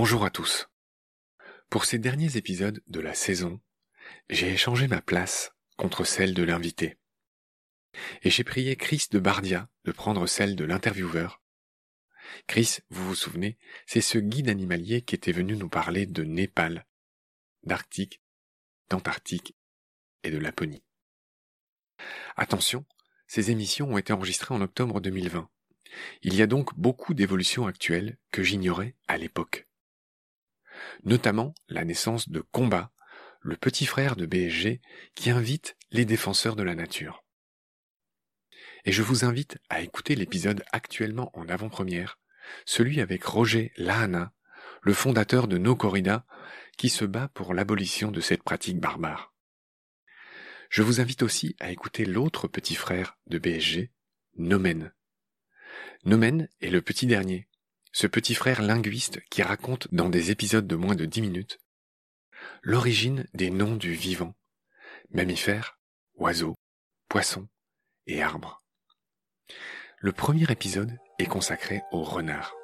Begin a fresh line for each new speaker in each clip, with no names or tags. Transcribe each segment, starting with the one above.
Bonjour à tous. Pour ces derniers épisodes de la saison, j'ai échangé ma place contre celle de l'invité. Et j'ai prié Chris de Bardia de prendre celle de l'intervieweur. Chris, vous vous souvenez, c'est ce guide animalier qui était venu nous parler de Népal, d'Arctique, d'Antarctique et de Laponie. Attention, ces émissions ont été enregistrées en octobre 2020. Il y a donc beaucoup d'évolutions actuelles que j'ignorais à l'époque notamment la naissance de Combat, le petit frère de BSG qui invite les défenseurs de la nature. Et je vous invite à écouter l'épisode actuellement en avant-première, celui avec Roger Lahana, le fondateur de No Corrida, qui se bat pour l'abolition de cette pratique barbare. Je vous invite aussi à écouter l'autre petit frère de BSG, Nomen. Nomen est le petit dernier, ce petit frère linguiste qui raconte dans des épisodes de moins de dix minutes l'origine des noms du vivant, mammifères, oiseaux, poissons et arbres. Le premier épisode est consacré au renard.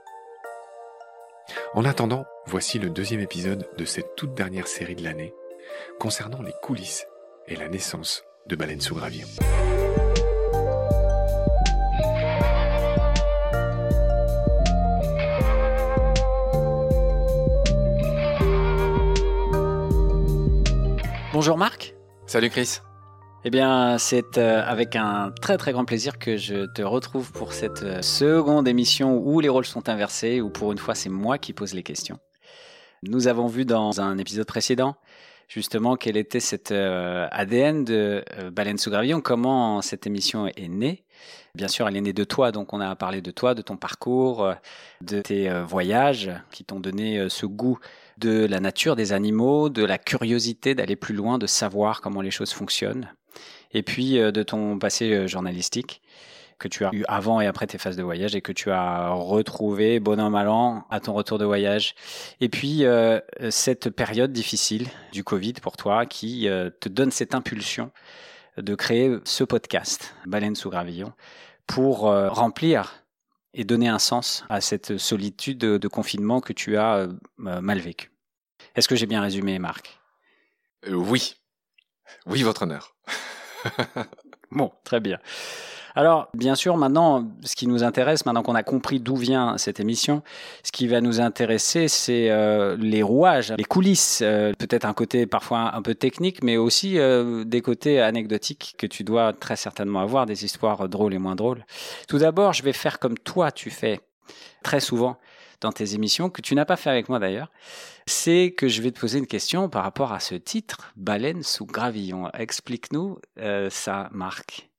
En attendant, voici le deuxième épisode de cette toute dernière série de l'année concernant les coulisses et la naissance de Baleine sous Gravillon.
Bonjour Marc.
Salut Chris.
Eh bien, c'est euh, avec un très très grand plaisir que je te retrouve pour cette euh, seconde émission où les rôles sont inversés, où pour une fois c'est moi qui pose les questions. Nous avons vu dans un épisode précédent justement quel était cet euh, ADN de Baleine sous gravillon, comment cette émission est née. Bien sûr, elle est née de toi, donc on a parlé de toi, de ton parcours, de tes voyages qui t'ont donné ce goût de la nature des animaux, de la curiosité d'aller plus loin, de savoir comment les choses fonctionnent, et puis euh, de ton passé euh, journalistique que tu as eu avant et après tes phases de voyage et que tu as retrouvé bon an mal an à ton retour de voyage. Et puis euh, cette période difficile du Covid pour toi qui te donne cette impulsion de créer ce podcast Baleine sous gravillon pour remplir et donner un sens à cette solitude de, confinement que tu as euh, mal vécu. Est-ce que j'ai bien résumé, Marc?
Euh, Oui. Oui, votre honneur.
bon, très bien. Alors, bien sûr, maintenant, ce qui nous intéresse, maintenant qu'on a compris d'où vient cette émission, ce qui va nous intéresser, c'est euh, les rouages, les coulisses, euh, peut-être un côté parfois un peu technique, mais aussi euh, des côtés anecdotiques que tu dois très certainement avoir, des histoires drôles et moins drôles. Tout d'abord, je vais faire comme toi, tu fais très souvent dans tes émissions, que tu n'as pas fait avec moi d'ailleurs, c'est que je vais te poser une question par rapport à ce titre, Baleine sous gravillon. Explique-nous ça, Marc.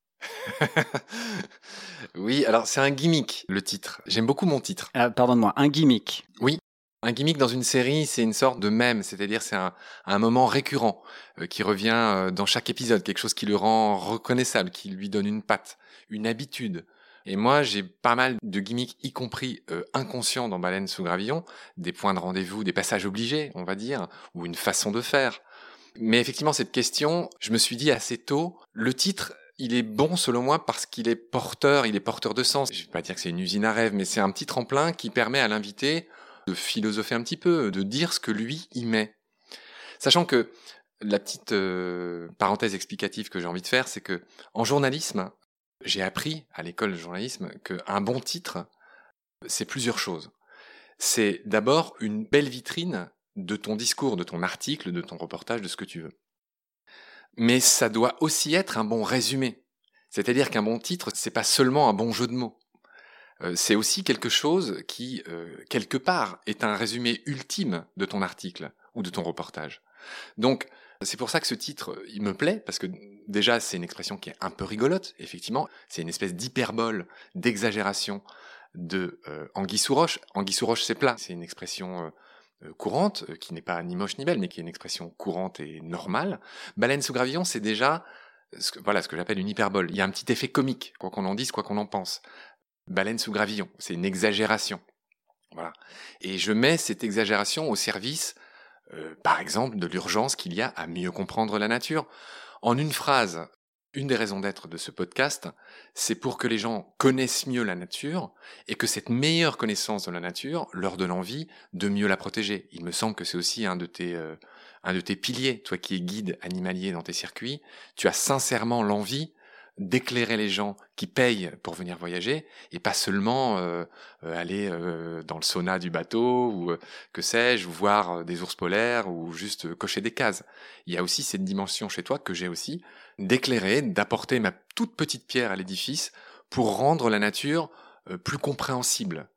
oui, alors c'est un gimmick, le titre. J'aime beaucoup mon titre.
Ah, pardonne-moi, un gimmick.
Oui. Un gimmick dans une série, c'est une sorte de mème, c'est-à-dire c'est un, moment récurrent euh, qui revient euh, dans chaque épisode, quelque chose qui le rend reconnaissable, qui lui donne une patte, une habitude. Et moi, j'ai pas mal de gimmicks, y compris euh, inconscients dans Baleine sous Gravillon, des points de rendez-vous, des passages obligés, on va dire, ou une façon de faire. Mais effectivement, cette question, je me suis dit assez tôt, le titre il est bon selon moi parce qu'il est porteur, il est porteur de sens. Je vais pas dire que c'est une usine à rêve, mais c'est un petit tremplin qui permet à l'invité de philosopher un petit peu, de dire ce que lui y met. Sachant que la petite euh, parenthèse explicative que j'ai envie de faire, c'est que en journalisme, j'ai appris à l'école de journalisme qu'un bon titre, c'est plusieurs choses. C'est d'abord une belle vitrine de ton discours, de ton article, de ton reportage, de ce que tu veux mais ça doit aussi être un bon résumé. C'est-à-dire qu'un bon titre, c'est pas seulement un bon jeu de mots. Euh, c'est aussi quelque chose qui, euh, quelque part, est un résumé ultime de ton article ou de ton reportage. Donc, c'est pour ça que ce titre, il me plaît, parce que déjà, c'est une expression qui est un peu rigolote, effectivement. C'est une espèce d'hyperbole, d'exagération de euh, Anguille sous roche. Anguille c'est plat. C'est une expression euh, courante, euh, qui n'est pas ni moche ni belle, mais qui est une expression courante et normale. Baleine sous gravillon, c'est déjà ce que, voilà, ce que j'appelle une hyperbole. Il y a un petit effet comique, quoi qu'on en dise, quoi qu'on en pense. Baleine sous gravillon, c'est une exagération. Voilà. Et je mets cette exagération au service, euh, par exemple, de l'urgence qu'il y a à mieux comprendre la nature. En une phrase, une des raisons d'être de ce podcast, c'est pour que les gens connaissent mieux la nature et que cette meilleure connaissance de la nature leur donne envie de mieux la protéger. Il me semble que c'est aussi un de tes euh, un de tes piliers, toi qui es guide animalier dans tes circuits, tu as sincèrement l'envie d'éclairer les gens qui payent pour venir voyager et pas seulement euh, euh, aller euh, dans le sauna du bateau ou que sais-je, voir des ours polaires ou juste cocher des cases. Il y a aussi cette dimension chez toi que j'ai aussi d'éclairer, d'apporter ma toute petite pierre à l'édifice pour rendre la nature plus compréhensible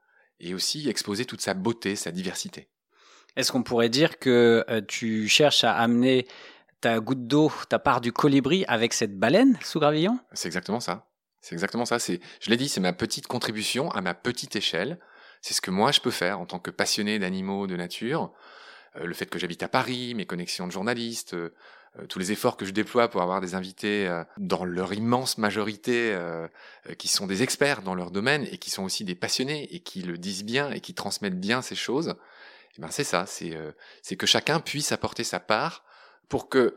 et aussi exposer toute sa beauté, sa diversité.
Est-ce qu'on pourrait dire que tu cherches à amener ta goutte d'eau, ta part du colibri avec cette baleine sous gravillon?
C'est exactement ça. C'est exactement ça. C'est, je l'ai dit, c'est ma petite contribution à ma petite échelle. C'est ce que moi je peux faire en tant que passionné d'animaux, de nature. Euh, le fait que j'habite à Paris, mes connexions de journaliste, euh, euh, tous les efforts que je déploie pour avoir des invités dans leur immense majorité qui sont des experts dans leur domaine et qui sont aussi des passionnés et qui le disent bien et qui transmettent bien ces choses. Eh ben c'est ça, c'est c'est que chacun puisse apporter sa part pour que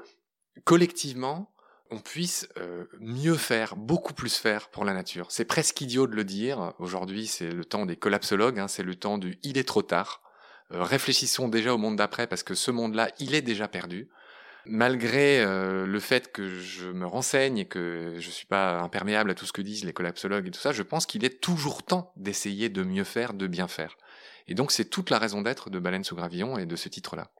collectivement, on puisse euh, mieux faire, beaucoup plus faire pour la nature. C'est presque idiot de le dire. Aujourd'hui, c'est le temps des collapsologues, hein, c'est le temps du il est trop tard. Euh, réfléchissons déjà au monde d'après parce que ce monde-là, il est déjà perdu. Malgré euh, le fait que je me renseigne et que je suis pas imperméable à tout ce que disent les collapsologues et tout ça, je pense qu'il est toujours temps d'essayer de mieux faire, de bien faire. Et donc c'est toute la raison d'être de Baleine sous gravillon et de ce titre-là.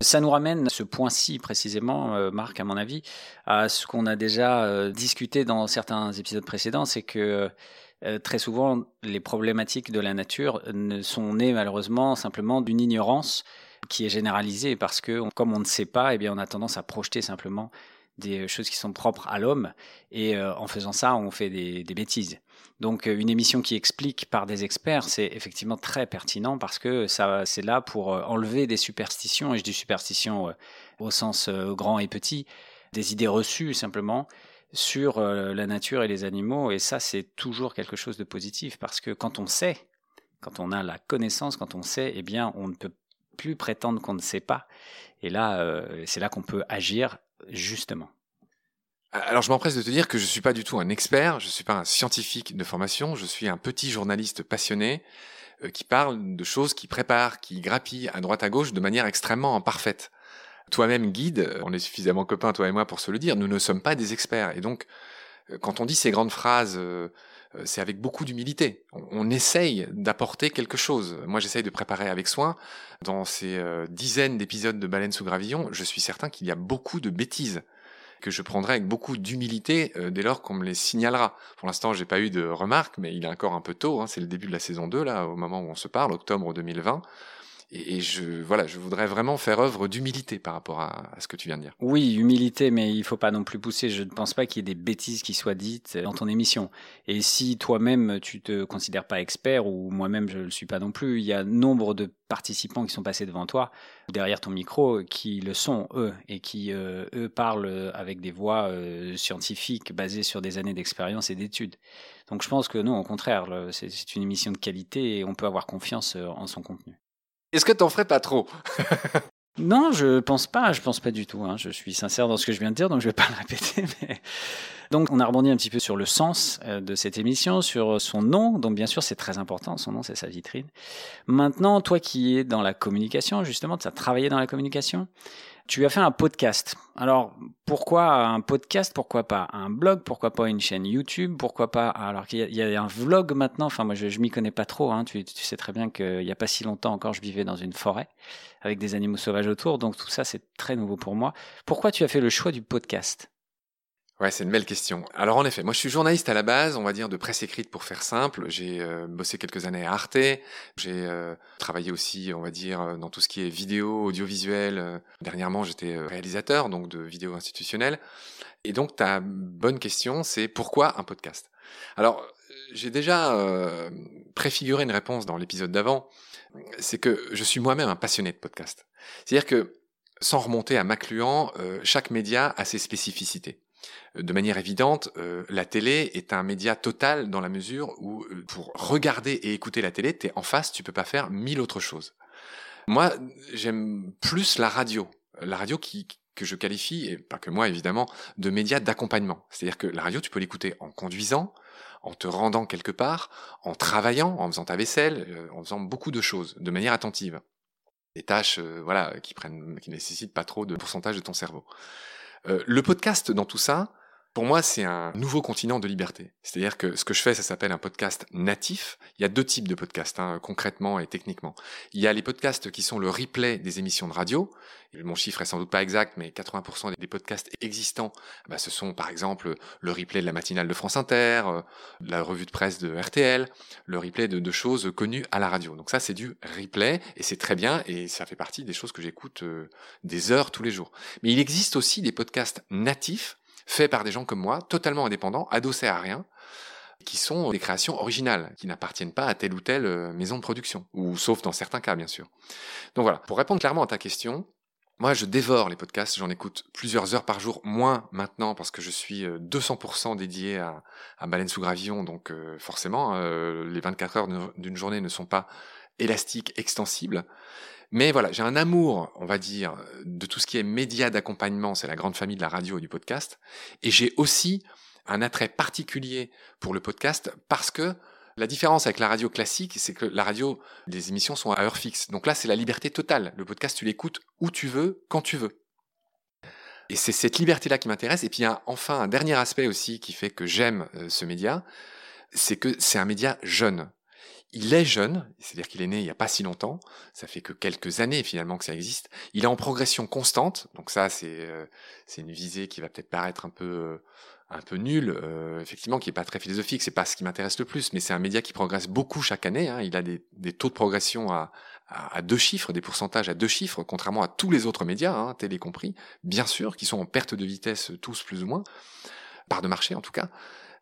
Ça nous ramène, ce point-ci précisément, euh, Marc, à mon avis, à ce qu'on a déjà euh, discuté dans certains épisodes précédents, c'est que euh, très souvent, les problématiques de la nature ne sont nées malheureusement simplement d'une ignorance qui est généralisée parce que, comme on ne sait pas, eh bien, on a tendance à projeter simplement des choses qui sont propres à l'homme et en faisant ça, on fait des bêtises. Donc euh, une émission qui explique par des experts, c'est effectivement très pertinent parce que ça, c'est là pour euh, enlever des superstitions, et je dis superstitions euh, au sens grand et petit, des idées reçues simplement sur la nature et les animaux. Et ça, c'est toujours quelque chose de positif parce que quand on sait, quand on a la connaissance, quand on sait, eh bien, on ne peut plus prétendre qu'on ne sait pas. Et là, c'est là qu'on peut agir justement.
Alors je m'empresse de te dire que je ne suis pas du tout un expert, je ne suis pas un scientifique de formation, je suis un petit journaliste passionné euh, qui parle de choses qui prépare, qui grappille à droite à gauche de manière extrêmement imparfaite. Toi-même guide, on est suffisamment copains toi et moi pour se le dire, nous ne sommes pas des experts et donc euh, quand on dit ces grandes phrases, euh, c'est avec beaucoup d'humilité. On, essaye d'apporter quelque chose. Moi, j'essaye de préparer avec soin. Dans ces dizaines d'épisodes de Baleine sous gravillon, je suis certain qu'il y a beaucoup de bêtises que je prendrai avec beaucoup d'humilité euh, dès lors qu'on me les signalera. Pour l'instant, j'ai pas eu de remarques, mais il est encore un peu tôt. Hein, c'est le début de la saison 2 là, au moment où on se parle, octobre 2020. Et, je, voilà, je voudrais vraiment faire œuvre d'humilité par rapport à, ce que tu viens de dire.
Oui, humilité, mais il faut pas non plus pousser. Je ne pense pas qu'il y ait des bêtises qui soient dites dans ton émission. Et si toi-même tu te considères pas expert ou moi-même je le suis pas non plus, il y a nombre de participants qui sont passés devant toi, derrière ton micro, qui le sont eux et qui euh, eux parlent avec des voix euh, scientifiques basées sur des années d'expérience et d'études. Donc je pense que non, au contraire, c'est une émission de qualité et on peut avoir confiance euh, en son contenu.
Est-ce que t'en ferais pas trop?
Non, je pense pas, je pense pas du tout. Hein. Je suis sincère dans ce que je viens de dire, donc je vais pas le répéter. Donc on a rebondi un petit peu sur le sens euh, de cette émission, sur son nom. Donc bien sûr c'est très important, son nom c'est sa vitrine. Maintenant, toi qui es dans la communication, justement, tu as travaillé dans la communication, tu as fait un podcast. Alors, pourquoi un podcast Pourquoi pas un blog Pourquoi pas une chaîne YouTube Pourquoi pas Alors qu'il y, a un vlog maintenant. Enfin, moi, je, m'y connais pas trop. Hein. Tu, sais très bien qu'il n'y a pas si longtemps encore, je vivais dans une forêt avec des animaux sauvages autour. Donc tout ça, c'est très nouveau pour moi. Pourquoi tu as fait le choix du podcast?
Ouais, c'est une belle question. Alors en effet, moi je suis journaliste à la base, on va dire de presse écrite pour faire simple. J'ai euh, bossé quelques années à Arte, j'ai euh, travaillé aussi, on va dire, euh, dans tout ce qui est vidéo, audiovisuel. Dernièrement, j'étais réalisateur donc de vidéos institutionnelles. Et donc ta bonne question, c'est pourquoi un podcast? Alors j'ai déjà préfiguré une réponse dans l'épisode d'avant. C'est que je suis moi-même un passionné de podcast. C'est-à-dire que sans remonter à Macluan, chaque média a ses spécificités de manière évidente, euh, la télé est un média total dans la mesure où euh, pour regarder et écouter la télé, t'es en face, tu peux pas faire mille autres choses. Moi, j'aime plus la radio, la radio qui que je qualifie, et pas que moi évidemment, de médias d'accompagnement. C'est-à-dire que la radio, tu peux l'écouter en conduisant, en te rendant quelque part, en travaillant, en faisant ta vaisselle, euh, en faisant beaucoup de choses, de manière attentive. Des tâches, euh, voilà, qui prennent, qui nécessitent pas trop de pourcentage de ton cerveau. Euh, le podcast dans tout ça, pour moi, c'est un nouveau continent de liberté. C'est-à-dire que ce que je fais, ça s'appelle un podcast natif. Il y a deux types de podcasts, hein, concrètement et techniquement. Il y a les podcasts qui sont le replay des émissions de radio. Mon chiffre est sans doute pas exact, mais 80% des podcasts existants, bah, ce sont par exemple le replay de la matinale de France Inter, euh, la revue de presse de RTL, le replay de, choses connues à la radio. Donc ça, c'est du replay et c'est très bien et ça fait partie des choses que j'écoute euh, des heures tous les jours. Mais il existe aussi des podcasts natifs faits par des gens comme moi, totalement indépendants, adossés à rien, qui sont des créations originales, qui n'appartiennent pas à telle ou telle euh, maison de production, ou sauf dans certains cas, bien sûr. Donc voilà, pour répondre clairement à ta question, moi, je dévore les podcasts, j'en écoute plusieurs heures par jour, moins maintenant parce que je suis 200% euh, dédié à, à Baleine sous gravillon, donc euh, forcément, les 24 heures d'une journée ne sont pas élastiques, extensibles. Mais voilà, j'ai un amour, on va dire, de tout ce qui est média d'accompagnement, c'est la grande famille de la radio et du podcast. Et j'ai aussi un attrait particulier pour le podcast parce que la différence avec la radio classique, c'est que la radio, les émissions sont à heure fixe. Donc là, c'est la liberté totale. Le podcast, tu l'écoutes où tu veux, quand tu veux. Et c'est cette liberté-là qui m'intéresse. Et puis il y a enfin un dernier aspect aussi qui fait que j'aime euh, ce média, c'est que c'est un média jeune. Il est jeune, c'est-à-dire qu'il est né il n'y a pas si longtemps, ça fait que quelques années finalement que ça existe. Il est en progression constante, donc ça c'est euh, une visée qui va peut-être paraître un peu euh, un peu nulle, euh, effectivement qui est pas très philosophique, c'est pas ce qui m'intéresse le plus, mais c'est un média qui progresse beaucoup chaque année. Hein. il a des, des, taux de progression à, à, deux chiffres, des pourcentages à deux chiffres, contrairement à tous les autres médias, hein, télé compris, bien sûr, qui sont en perte de vitesse tous plus ou moins, par de marché en tout cas.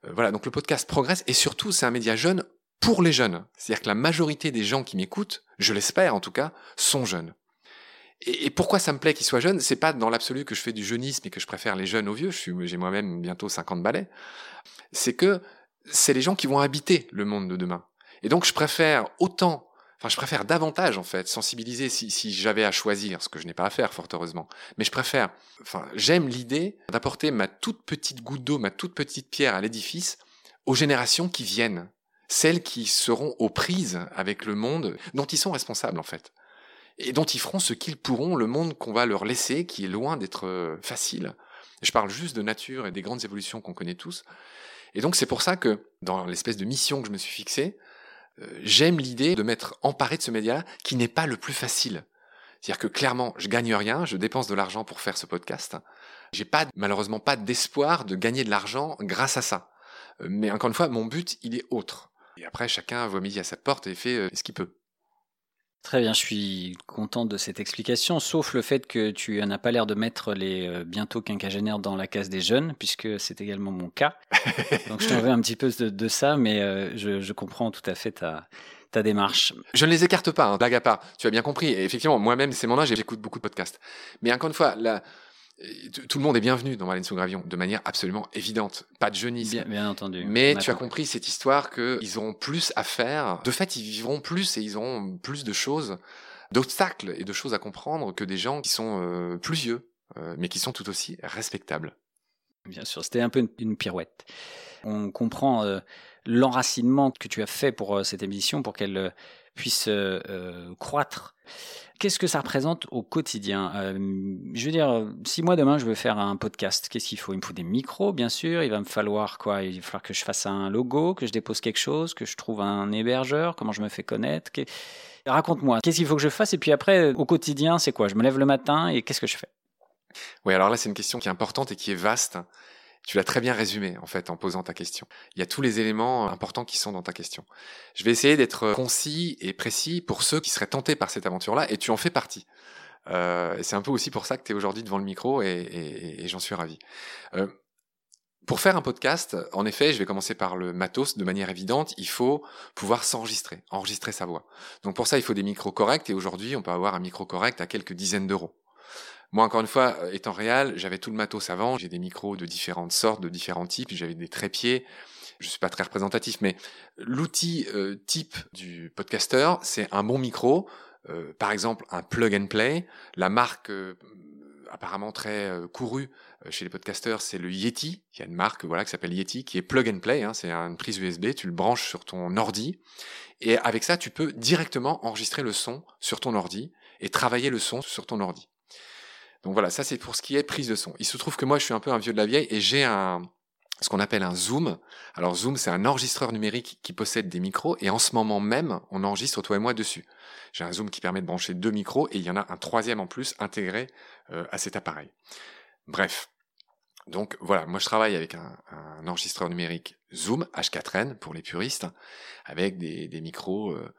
Voilà, donc le podcast progresse et surtout c'est un média jeune pour les jeunes. C'est-à-dire que la majorité des gens qui m'écoutent, je l'espère en tout cas, sont jeunes. Et, pourquoi ça me plaît qu'ils soient jeunes? C'est pas dans l'absolu que je fais du jeunisme et que je préfère les jeunes aux vieux. J'ai moi-même bientôt 50 balais. C'est que c'est les gens qui vont habiter le monde de demain. Et donc je préfère autant, enfin je préfère davantage en fait sensibiliser si, si j'avais à choisir, ce que je n'ai pas à faire fort heureusement. Mais je préfère, enfin j'aime l'idée d'apporter ma toute petite goutte d'eau, ma toute petite pierre à l'édifice aux générations qui viennent celles qui seront aux prises avec le monde dont ils sont responsables en fait, et dont ils feront ce qu'ils pourront, le monde qu'on va leur laisser, qui est loin d'être euh, facile. Je parle juste de nature et des grandes évolutions qu'on connaît tous. Et donc c'est pour ça que, dans l'espèce de mission que je me suis fixée, euh, j'aime l'idée de m'être emparé de ce média qui n'est pas le plus facile. C'est-à-dire que clairement, je gagne rien, je dépense de l'argent pour faire ce podcast. J'ai pas, malheureusement pas d'espoir de gagner de l'argent grâce à ça. Euh, mais encore une fois, mon but, il est autre. Et après, chacun voit midi à sa porte et fait euh, ce qu'il peut.
Très bien, je suis content de cette explication, sauf le fait que tu n'as pas l'air de mettre les euh, bientôt quinquagénaires dans la case des jeunes, puisque c'est également mon cas. Donc je t'en veux un petit peu de, ça, mais euh, je, comprends tout à fait ta, ta démarche.
Je ne les écarte pas, hein, blague à part. Tu as bien compris. Et effectivement, moi-même, c'est mon âge et j'écoute beaucoup de podcasts. Mais encore une fois, la, tout le monde est bienvenu dans Baleine sous Gravion, de manière absolument évidente. Pas de jeunisme.
Bien, entendu.
Mais tu as compris cette histoire qu'ils auront plus à faire. De fait, ils vivront plus et ils auront plus de choses, d'obstacles et de choses à comprendre que des gens qui sont euh, plus vieux, euh, mais qui sont tout aussi respectables.
Bien sûr, c'était un peu une, pirouette. On comprend euh, l'enracinement que tu as fait pour cette émission, pour qu'elle puisse croître. Qu'est-ce que ça représente au quotidien? Euh, Je veux dire, si moi demain je veux faire un podcast, qu'est-ce qu'il faut? Il me faut des micros, bien sûr. Il va me falloir quoi? Il va falloir que je fasse un logo, que je dépose quelque chose, que je trouve un hébergeur. Comment je me fais connaître Raconte-moi, qu'est-ce qu'il faut que je fasse? Et puis après, au quotidien, c'est quoi? Je me lève le matin et qu'est-ce que je fais?
Oui, alors là, c'est une question qui est importante et qui est vaste. Tu l'as très bien résumé, en fait, en posant ta question. Il y a tous les éléments importants qui sont dans ta question. Je vais essayer d'être concis et précis pour ceux qui seraient tentés par cette aventure-là, et tu en fais partie. Euh, c'est un peu aussi pour ça que tu es aujourd'hui devant le micro, et, j'en suis ravi. Euh, pour faire un podcast, en effet, je vais commencer par le matos de manière évidente. Il faut pouvoir s'enregistrer, enregistrer sa voix. Donc pour ça, il faut des micros corrects. Et aujourd'hui, on peut avoir un micro correct à quelques dizaines d'euros. Moi, encore une fois, euh, étant réel, j'avais tout le matos avant. J'ai des micros de différentes sortes, de différents types. J'avais des trépieds. Je suis pas très représentatif, mais l'outil euh, type du podcaster, c'est un bon micro. Euh, par exemple, un plug and play. La marque apparemment très couru chez les podcasteurs, c'est le Yeti. Il y a une marque voilà qui s'appelle Yeti, qui est plug and play. Hein, c'est une prise USB, tu le branches sur ton ordi, et avec ça, tu peux directement enregistrer le son sur ton ordi et travailler le son sur ton ordi. Donc voilà, ça c'est pour ce qui est prise de son. Il se trouve que moi je suis un peu un vieux de la vieille et j'ai un ce qu'on appelle un Zoom. Alors Zoom, c'est un enregistreur numérique qui possède des micros et en ce moment même, on enregistre toi et moi dessus. J'ai un Zoom qui permet de brancher deux micros et il y en a un troisième en plus intégré euh, à cet appareil. Bref. Donc voilà, moi je travaille avec un, enregistreur numérique Zoom H4n pour les puristes, avec des, micros euh,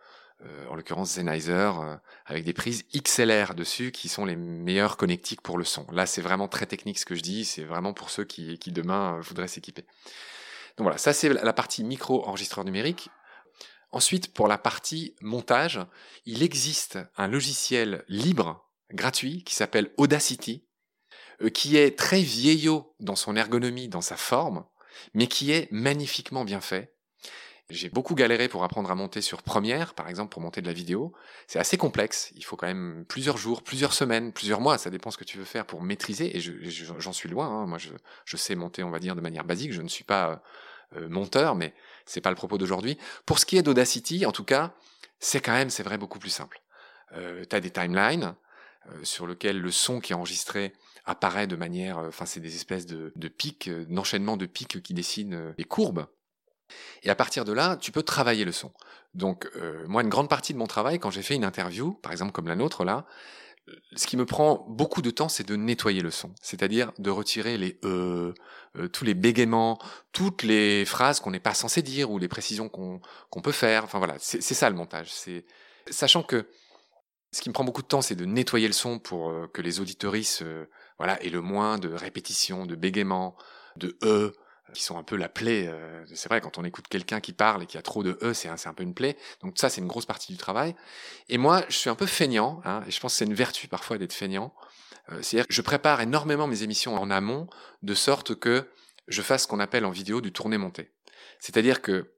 en l'occurrence Sennheiser, euh, avec des prises XLR dessus qui sont les meilleurs connectiques pour le son. Là, c'est vraiment très technique ce que je dis, c'est vraiment pour ceux qui, qui demain euh, voudraient s'équiper. Donc voilà, ça c'est la partie micro-enregistreur numérique. Ensuite, pour la partie montage, il existe un logiciel libre, gratuit, qui s'appelle Audacity, qui est très vieillot dans son ergonomie, dans sa forme, mais qui est magnifiquement bien fait j'ai beaucoup galéré pour apprendre à monter sur Premiere, par exemple, pour monter de la vidéo. C'est assez complexe. Il faut quand même plusieurs jours, plusieurs semaines, plusieurs mois. Ça dépend ce que tu veux faire pour maîtriser. Et j'en suis loin. Hein. Moi, je, sais monter, on va dire, de manière basique. Je ne suis pas euh, euh, monteur, mais c'est pas le propos d'aujourd'hui. Pour ce qui est d'Audacity, en tout cas, c'est quand même, c'est vrai, beaucoup plus simple. Euh, tu as des timelines euh, sur lesquels le son qui est enregistré apparaît de manière, enfin, c'est des espèces de, de pics, d'enchaînement de pics qui dessinent les courbes et à partir de là, tu peux travailler le son. Donc, euh, moi, une grande partie de mon travail, quand j'ai fait une interview, par exemple comme la nôtre là, ce qui me prend beaucoup de temps, c'est de nettoyer le son. C'est-à-dire de retirer les euh, euh tous les bégaiements, toutes les phrases qu'on n'est pas censé dire ou les précisions qu'on peut faire. Enfin voilà, c'est ça le montage. C'est sachant que ce qui me prend beaucoup de temps, c'est de nettoyer le son pour euh, que les auditoristes voilà, aient le moins de répétitions, de bégaiements, de e, qui sont un peu la plaie. Euh, c'est vrai, quand on écoute quelqu'un qui parle et qui a trop de E, c'est un, un, peu une plaie. Donc ça, c'est une grosse partie du travail. Et moi, je suis un peu feignant, hein, et je pense que c'est une vertu parfois d'être feignant. Euh, C'est-à-dire que je prépare énormément mes émissions en amont, de sorte que je fasse ce qu'on appelle en vidéo du tourné-monté. C'est-à-dire que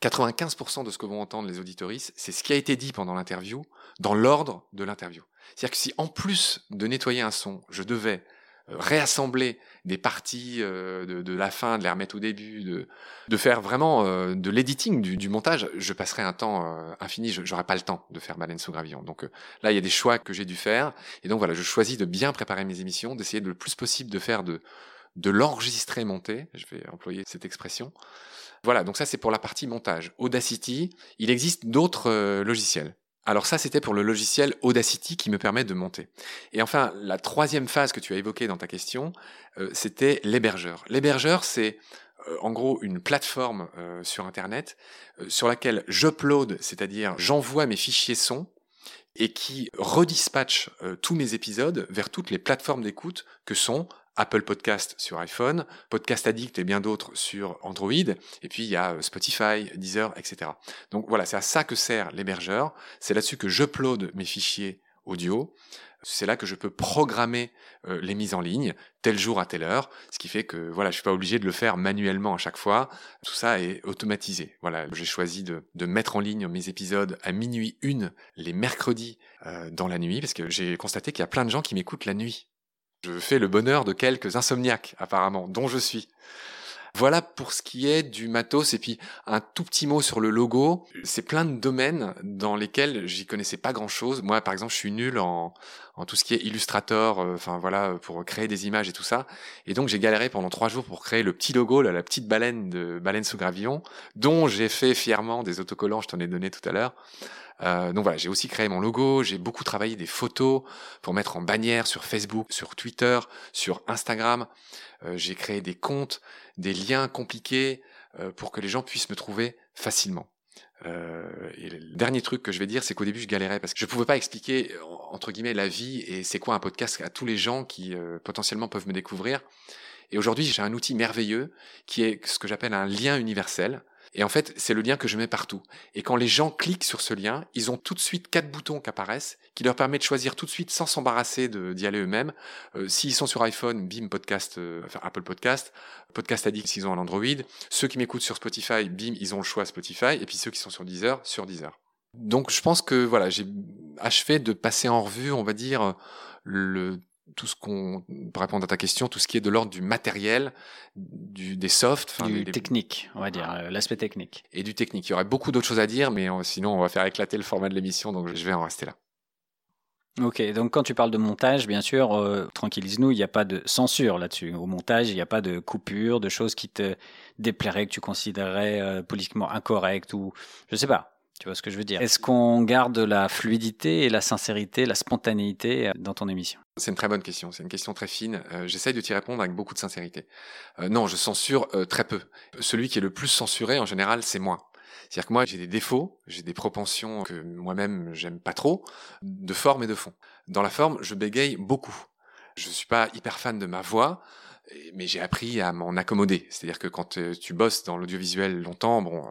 95% de ce que vont entendre les auditoristes, c'est ce qui a été dit pendant l'interview, dans l'ordre de l'interview. C'est-à-dire que si en plus de nettoyer un son, je devais réassembler des parties euh, de, de, la fin, de les remettre au début, de, de faire vraiment euh, de l'editing, du, du, montage, je passerai un temps euh, infini, je n'aurai pas le temps de faire Baleine sous gravillon. Donc là, il y a des choix que j'ai dû faire. Et donc voilà, je choisis de bien préparer mes émissions, d'essayer de le plus possible de faire de, de l'enregistrer monter. Je vais employer cette expression. Voilà, donc ça c'est pour la partie montage. Audacity, il existe d'autres logiciels. Alors ça, c'était pour le logiciel Audacity qui me permet de monter. Et enfin, la troisième phase que tu as évoquée dans ta question, euh, c'était l'hébergeur. L'hébergeur, c'est euh, en gros une plateforme euh, sur Internet sur laquelle j'upload, c'est-à-dire j'envoie mes fichiers son et qui redispatche tous mes épisodes vers toutes les plateformes d'écoute que sont Apple Podcast sur iPhone, Podcast Addict et bien d'autres sur Android, et puis il y a euh, Spotify, Deezer, etc. Donc voilà, c'est à ça que sert l'hébergeur, c'est là-dessus que j'upload mes fichiers audio, c'est là que je peux programmer euh, les mises en ligne, tel jour à telle heure, ce qui fait que voilà, je suis pas obligé de le faire manuellement à chaque fois. Tout ça est automatisé. Voilà, j'ai choisi de, de, mettre en ligne mes épisodes à minuit une les mercredis euh, dans la nuit, parce que j'ai constaté qu'il y a plein de gens qui m'écoutent la nuit. Je fais le bonheur de quelques insomniaques, apparemment, dont je suis. Voilà pour ce qui est du matos et puis un tout petit mot sur le logo. C'est plein de domaines dans lesquels j'y connaissais pas grand chose. Moi, par exemple, je suis nul en, en tout ce qui est Illustrator, euh, enfin voilà, pour créer des images et tout ça. Et donc j'ai galéré pendant trois jours pour créer le petit logo, la petite baleine de baleine sous gravillon, dont j'ai fait fièrement des autocollants, je t'en ai donné tout à l'heure. Euh, donc voilà, j'ai aussi créé mon logo, j'ai beaucoup travaillé des photos pour mettre en bannière sur Facebook, sur Twitter, sur Instagram. Euh, j'ai créé des comptes, des liens compliqués euh, pour que les gens puissent me trouver facilement. Euh, et le dernier truc que je vais dire, c'est qu'au début, je galérais parce que je pouvais pas expliquer entre guillemets la vie et c'est quoi un podcast à tous les gens qui potentiellement peuvent me découvrir. Et aujourd'hui, j'ai un outil merveilleux qui est ce que j'appelle un lien universel. Et en fait, c'est le lien que je mets partout. Et quand les gens cliquent sur ce lien, ils ont tout de suite quatre boutons qui apparaissent, qui leur permettent de choisir tout de suite sans s'embarrasser d'y aller eux-mêmes. Euh, s'ils sont sur iPhone, bim, podcast, euh, enfin Apple Podcast, Podcast Addict s'ils ont un Android. Ceux qui m'écoutent sur Spotify, bim, ils ont le choix Spotify. Et puis ceux qui sont sur Deezer, sur Deezer. Donc je pense que voilà, j'ai achevé de passer en revue, on va dire, le tout ce qu'on, pour répondre à ta question, tout ce qui est de l'ordre du matériel, du, des softs,
du technique, on va dire, euh, l'aspect technique.
Et du technique. Il y aurait beaucoup d'autres choses à dire, mais sinon on va faire éclater le format de l'émission, donc je vais en rester là.
Ok, donc quand tu parles de montage, bien sûr, euh, tranquillise-nous, il n'y a pas de censure là-dessus. Au montage, il n'y a pas de coupure, de choses qui te déplairaient, que tu considérerais euh, politiquement incorrectes ou je sais pas. Tu vois ce que je veux dire? Est-ce qu'on garde la fluidité et la sincérité, la spontanéité euh, dans ton émission?
C'est une très bonne question. C'est une question très fine. Euh, J'essaye de t'y répondre avec beaucoup de sincérité. Euh, non, je censure euh, très peu. Celui qui est le plus censuré, en général, c'est moi. C'est-à-dire que moi, j'ai des défauts, j'ai des propensions que moi-même j'aime pas trop, de forme et de fond. Dans la forme, je bégaye beaucoup. Je suis pas hyper fan de ma voix, mais j'ai appris à m'en accommoder. C'est-à-dire que quand tu bosses dans l'audiovisuel longtemps, bon,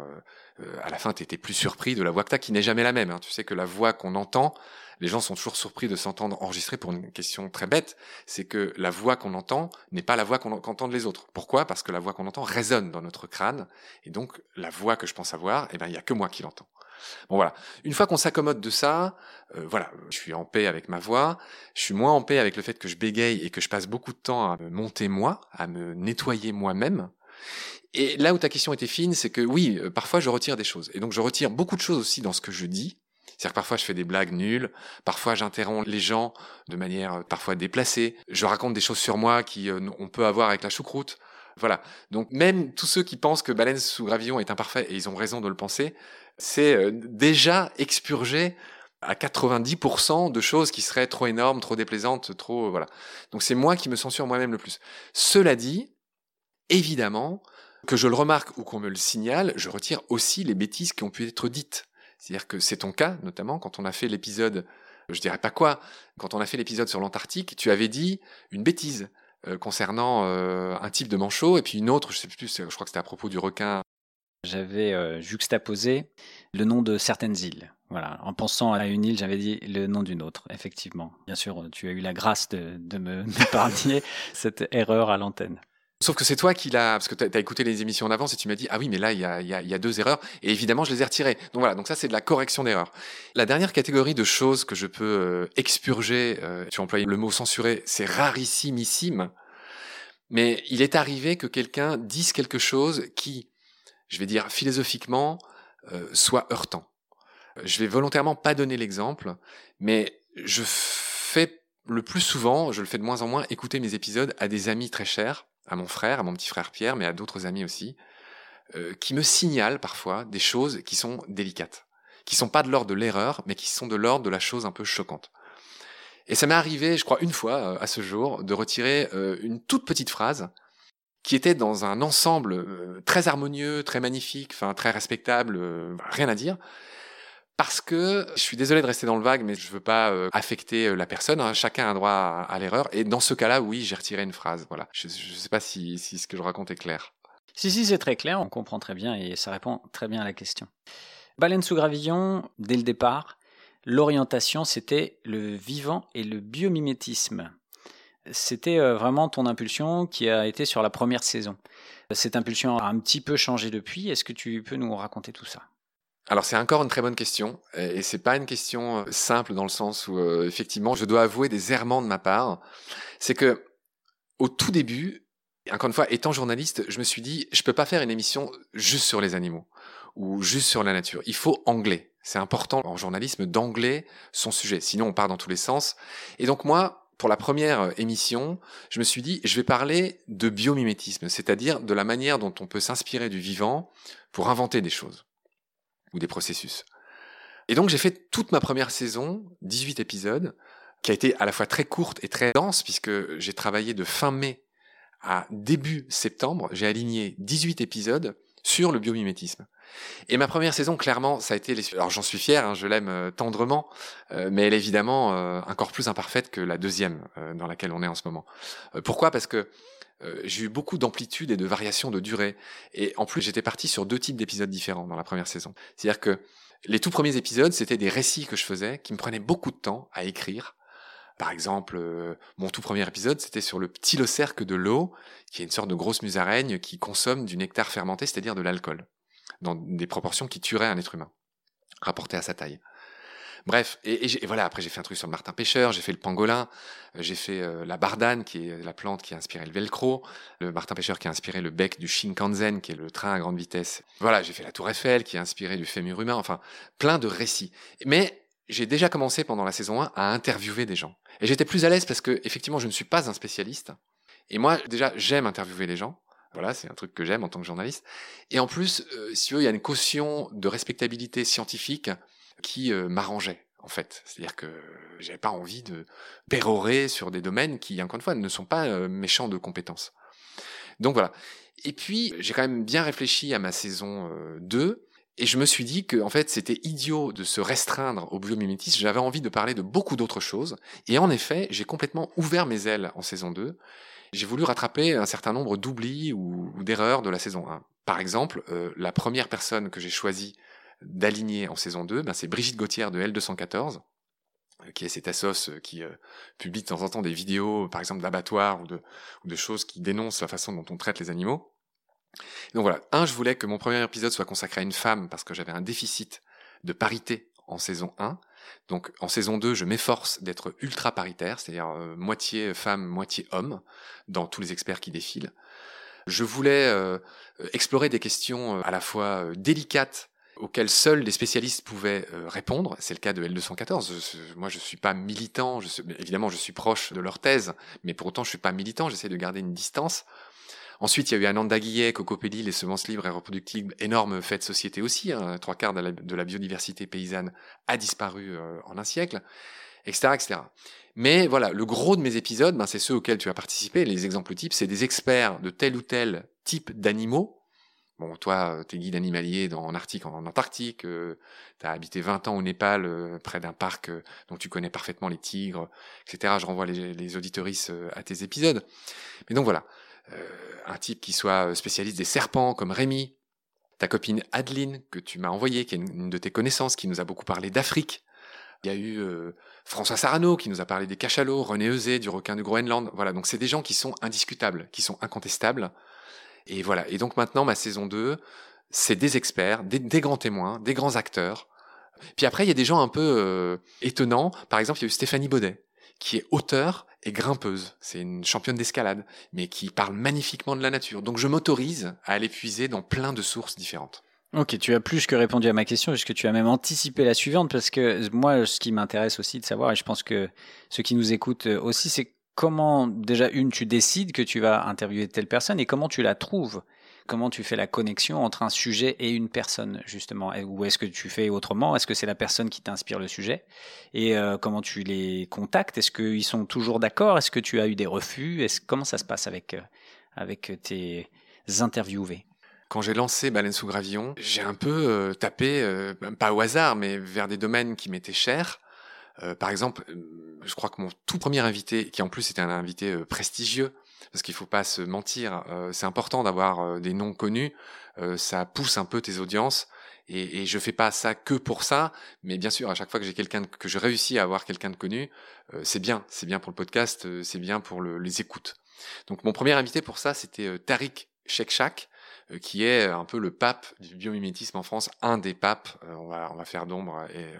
euh, à la fin, tu étais plus surpris de la voix que tu qui n'est jamais la même. Hein. Tu sais que la voix qu'on entend, les gens sont toujours surpris de s'entendre enregistrer pour une question très bête, c'est que la voix qu'on entend n'est pas la voix qu'on qu'entendent les autres. Pourquoi? Parce que la voix qu'on entend résonne dans notre crâne, et donc la voix que je pense avoir, eh ben il y a que moi qui l'entends. Bon voilà. Une fois qu'on s'accommode de ça, euh, voilà, je suis en paix avec ma voix. Je suis moins en paix avec le fait que je bégaye et que je passe beaucoup de temps à me monter moi, à me nettoyer moi-même. Et là où ta question était fine, c'est que oui, euh, parfois je retire des choses. Et donc je retire beaucoup de choses aussi dans ce que je dis. C'est-à-dire que parfois je fais des blagues nulles, parfois j'interromps les gens de manière euh, parfois déplacée, je raconte des choses sur moi qui euh, on peut avoir avec la choucroute. Voilà. Donc même tous ceux qui pensent que Baleine sous gravillon est imparfait, et ils ont raison de le penser, c'est déjà expurgé à 90% de choses qui seraient trop énormes, trop déplaisantes, trop voilà. Donc c'est moi qui me censure moi-même le plus. Cela dit, évidemment, que je le remarque ou qu'on me le signale, je retire aussi les bêtises qui ont pu être dites. C'est-à-dire que c'est ton cas, notamment quand on a fait l'épisode, je dirais pas quoi, quand on a fait l'épisode sur l'Antarctique, tu avais dit une bêtise euh, concernant euh, un type de manchot et puis une autre, je sais plus, je crois que c'était à propos du requin.
J'avais euh, juxtaposé le nom de certaines îles. Voilà, en pensant à une île, j'avais dit le nom d'une autre, effectivement. Bien sûr, tu as eu la grâce de, me m'épargner cette erreur à l'antenne.
Sauf que c'est toi qui l'as, parce que tu as, écouté les émissions en avance et tu m'as dit, ah oui, mais là, il y a, deux erreurs. Et évidemment, je les ai retirées. Donc voilà, donc ça, c'est de la correction d'erreurs. La dernière catégorie de choses que je peux euh, expurger, euh, tu as employé le mot censurer, c'est rarissimissime. Mais il est arrivé que quelqu'un dise quelque chose qui, je vais dire philosophiquement, euh, soit heurtant. Je vais volontairement pas donner l'exemple, mais je fais le plus souvent, je le fais de moins en moins, écouter mes épisodes à des amis très chers à mon frère, à mon petit frère Pierre, mais à d'autres amis aussi, euh, qui me signalent parfois des choses qui sont délicates, qui sont pas de l'ordre de l'erreur, mais qui sont de l'ordre de la chose un peu choquante. Et ça m'est arrivé, je crois, une fois euh, à ce jour, de retirer euh, une toute petite phrase qui était dans un ensemble très harmonieux, très magnifique, enfin très respectable, rien à dire, parce que je suis désolé de rester dans le vague, mais je veux pas euh, affecter euh, la personne. Hein. Chacun a droit à, l'erreur. Et dans ce cas-là, oui, j'ai retiré une phrase. Voilà. Je, ne sais pas si, si ce que je raconte est clair.
Si, si, c'est très clair. On comprend très bien et ça répond très bien à la question. Baleine sous gravillon, dès le départ, l'orientation, c'était le vivant et le biomimétisme. C'était euh, vraiment ton impulsion qui a été sur la première saison. Cette impulsion a un petit peu changé depuis. Est-ce que tu peux nous raconter tout ça?
Alors c'est encore une très bonne question et c'est pas une question euh, simple dans le sens où euh, effectivement je dois avouer des errements de ma part. C'est que au tout début, encore une fois, étant journaliste, je me suis dit je peux pas faire une émission juste sur les animaux ou juste sur la nature. Il faut angler. C'est important en journalisme d'angler son sujet, sinon on part dans tous les sens. Et donc moi, pour la première euh, émission, je me suis dit, je vais parler de biomimétisme, c'est-à-dire de la manière dont on peut s'inspirer du vivant pour inventer des choses ou des processus. Et donc j'ai fait toute ma première saison, 18 épisodes, qui a été à la fois très courte et très dense, puisque j'ai travaillé de fin mai à début septembre, j'ai aligné 18 épisodes sur le biomimétisme. Et ma première saison, clairement, ça a été... Alors j'en suis fier, hein, je l'aime euh, tendrement, euh, mais elle est évidemment euh, encore plus imparfaite que la deuxième dans laquelle on est en ce moment. pourquoi? Parce que j'ai eu beaucoup d'amplitude et de variations de durée. Et en plus, j'étais parti sur deux types d'épisodes différents dans la première saison. C'est-à-dire que les tout premiers épisodes, c'était des récits que je faisais, qui me prenaient beaucoup de temps à écrire. Par exemple, mon tout premier épisode, c'était sur le petit locerque de l'eau, qui est une sorte de grosse musaraigne qui consomme du nectar fermenté, c'est-à-dire de l'alcool, dans des proportions qui tueraient un être humain, rapporté à sa taille. Bref, et, voilà, après j'ai fait un truc sur le martin pêcheur, j'ai fait le pangolin, euh, j'ai fait euh, la bardane, qui est la plante qui a inspiré le velcro, le martin pêcheur qui a inspiré le bec du Shinkansen, qui est le train à grande vitesse. Voilà, j'ai fait la tour Eiffel, qui a inspiré du fémur humain, enfin, plein de récits. Mais j'ai déjà commencé pendant la saison 1 à interviewer des gens. Et j'étais plus à l'aise parce que, effectivement, je ne suis pas un spécialiste. Et moi, déjà, j'aime interviewer les gens. Voilà, c'est un truc que j'aime en tant que journaliste. Et en plus, euh, si veux, il y a une caution de respectabilité scientifique qui euh, m'arrangeait, en fait. C'est-à-dire que j'avais pas envie de pérorer sur des domaines qui, encore une fois, ne sont pas euh, méchants de compétences. Donc voilà. Et puis, j'ai quand même bien réfléchi à ma saison 2. Et je me suis dit que en fait c'était idiot de se restreindre au biomimétisme. J'avais envie de parler de beaucoup d'autres choses. Et en effet, j'ai complètement ouvert mes ailes en saison 2 j'ai voulu rattraper un certain nombre d'oublis ou, d'erreurs de la saison 1. Par exemple, euh, la première personne que j'ai choisi d'aligner en saison 2, ben, c'est Brigitte Gauthier de L214, euh, qui est cette assos euh, qui publie de temps en temps des vidéos, par exemple d'abattoirs ou de, ou de choses qui dénoncent la façon dont on traite les animaux. Donc voilà, un, je voulais que mon premier épisode soit consacré à une femme parce que j'avais un déficit de parité en saison 1. Donc en saison 2, je m'efforce d'être ultra paritaire, c'est-à-dire euh, moitié femme, moitié homme, dans tous les experts qui défilent. Je voulais euh, explorer des questions euh, à la fois délicates auxquelles seuls les spécialistes pouvaient répondre. C'est le cas de L214. moi, je suis pas militant. Évidemment, je suis proche de leur thèse, mais pour autant, je suis pas militant. J'essaie de garder une distance. Ensuite, il y a eu Ananda Guillet, Cocopédie, les semences libres et reproductibles, énorme fait de société aussi. Hein, trois quarts de la, biodiversité paysanne a disparu euh, en un siècle, etc., etc. Mais voilà, le gros de mes épisodes, ben, c'est ceux auxquels tu as participé. Les exemples types, c'est des experts de tel ou tel type d'animaux. Bon, toi, t'es guide animalier dans, en Arctique, en Antarctique, euh, tu as habité 20 ans au Népal, euh, près d'un parc dont tu connais parfaitement les tigres, etc. Je renvoie les, les à tes épisodes. Mais donc voilà, euh, un type qui soit spécialiste des serpents comme Rémi, ta copine Adeline que tu m'as envoyée, qui est une de tes connaissances, qui nous a beaucoup parlé d'Afrique. Il y a eu euh, François Sarano qui nous a parlé des cachalots, René Eusé du requin du Groenland. Voilà, donc c'est des gens qui sont indiscutables, qui sont incontestables. Et voilà. Et donc maintenant, ma saison 2, c'est des experts, des, grands témoins, des grands acteurs. Puis après, il y a des gens un peu euh, étonnants. Par exemple, il y a eu Stéphanie Baudet, qui est auteur et grimpeuse. C'est une championne d'escalade, mais qui parle magnifiquement de la nature. Donc je m'autorise à aller puiser dans plein de sources différentes.
Ok, tu as plus que répondu à ma question, puisque tu as même anticipé la suivante, parce que moi, ce qui m'intéresse aussi de savoir, et je pense que ceux qui nous écoutent aussi, c'est comment, déjà, une, tu décides que tu vas interviewer telle personne, et comment tu la trouves Comment tu fais la connexion entre un sujet et une personne, justement? Ou est-ce que tu fais autrement? Est-ce que c'est la personne qui t'inspire le sujet? Et euh, comment tu les contactes? Est-ce qu'ils sont toujours d'accord? Est-ce que tu as eu des refus? Est Comment ça se passe avec, euh, avec tes interviewés?
Quand j'ai lancé Baleine sous gravillon, j'ai un peu euh, tapé, pas au hasard, mais vers des domaines qui m'étaient chers. par exemple, je crois que mon tout premier invité, qui en plus était un invité prestigieux, parce qu'il faut pas se mentir. Euh, c'est important d'avoir euh, des noms connus. Euh, ça pousse un peu tes audiences. Et, et je fais pas ça que pour ça, mais bien sûr, à chaque fois que j'ai quelqu'un que je réussis à avoir quelqu'un de connu, c'est bien, c'est bien pour le podcast, c'est bien pour les écoutes. Donc mon premier invité pour ça, c'était Tariq Shekshak, qui est un peu le pape du biomimétisme en France, un des papes. on va on va faire d'ombre et